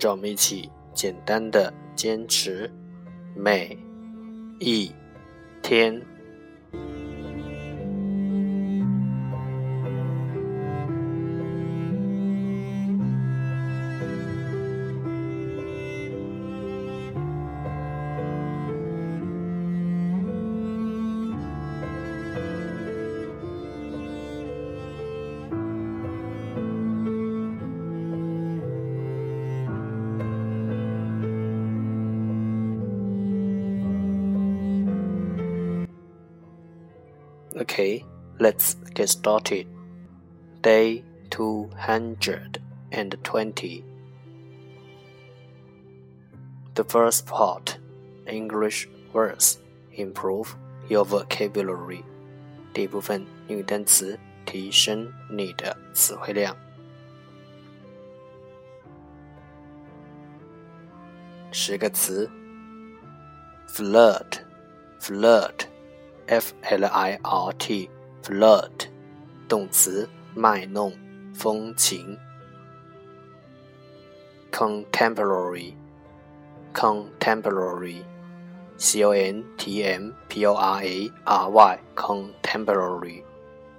让我们一起简单的坚持每一天。Okay, let's get started. Day 220. The first part English words improve your vocabulary. 第一部分英语单词提升你的词汇量。十个词：flirt，flirt。 F l i r t，flirt，动词，卖弄，风情。contemporary，contemporary，c o n t m p o r a r y，contemporary，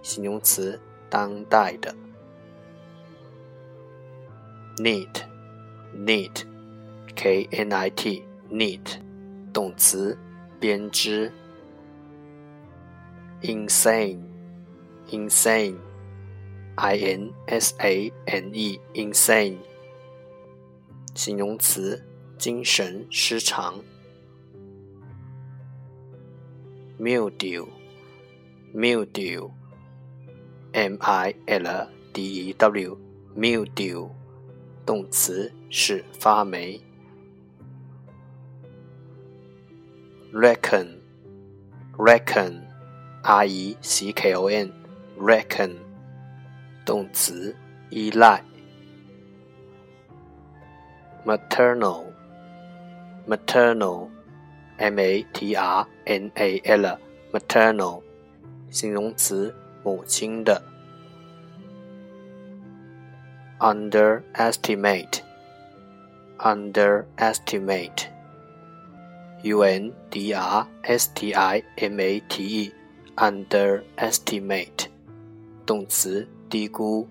形容词，当代的。neat，neat，k n i t，neat，动词，编织。Insane, insane, i n s a n e, insane，形容词，精神失常。mildew, mildew, m i l d e w, mildew，动词是发霉。reckon, reckon。R e c k o n，reckon，动词，依赖。maternal，maternal，m a t r n a l，maternal，形容词，母亲的。underestimate，underestimate，u n d r s t i m a t e。underestimate，动词低估。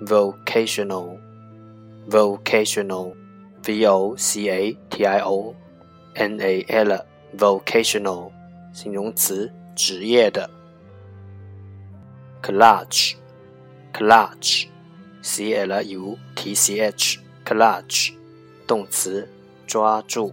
vocational，vocational，v o c a t i o n a l，vocational，形容词职业的。clutch，clutch，c l u t c h，clutch，动词抓住。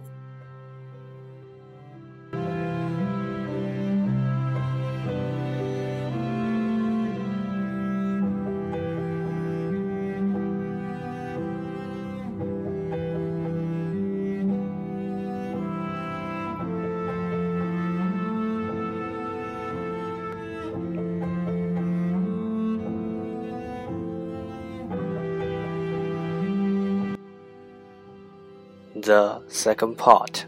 The second part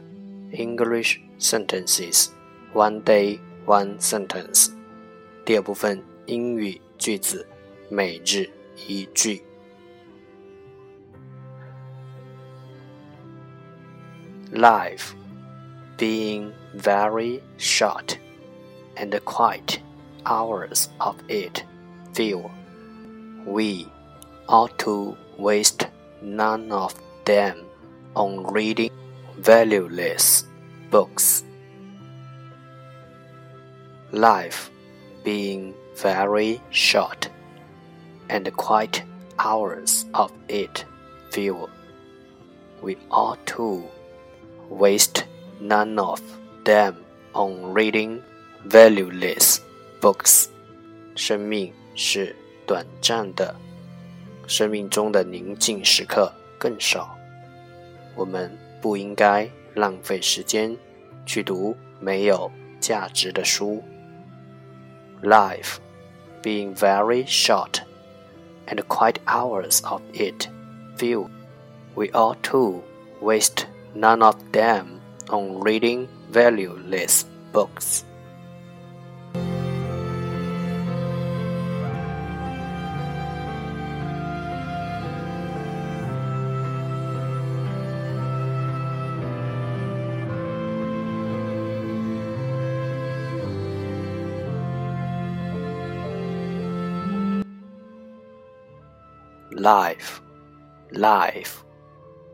English sentences one day one sentence 第二部分英语句子每日 一句。Life being very short and quiet hours of it few, we ought to waste none of them on reading valueless books. Life being very short and quiet hours of it few, we ought to waste none of them on reading valueless books. 生命是短暂的，生命中的宁静时刻更少。 我们不应该浪费时间去读没有价值的书。Life being very short and quiet hours of it few, we ought to waste none of them on reading valueless books. Life, life,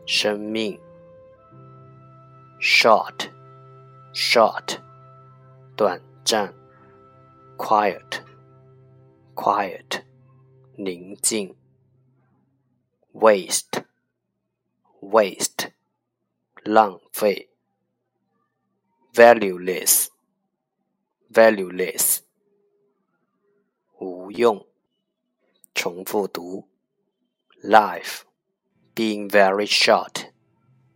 生命。short, short, 短暂；quiet, quiet, 宁静；waste, waste, 浪费；valueless, valueless, 无用。重复读 ：life being very short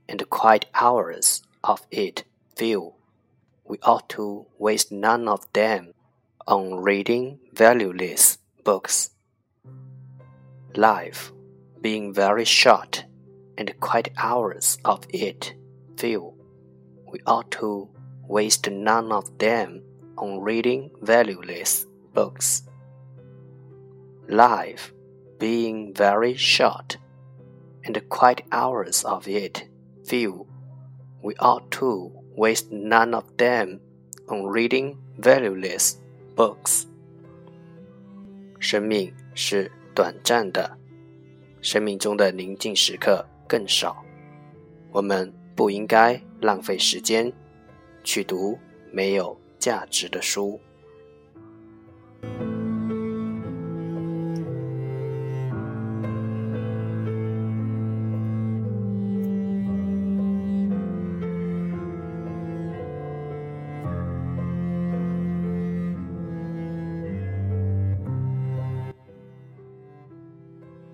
and quiet hours of it few, we ought to waste none of them on reading valueless books. Life being very short and quiet hours of it few, we ought to waste none of them on reading valueless books. Life being very short and quiet hours of it few we ought to waste none of them on reading valueless books. 生命是短暂的，生命中的宁静时刻更少。我们不应该浪费时间去读没有价值的书。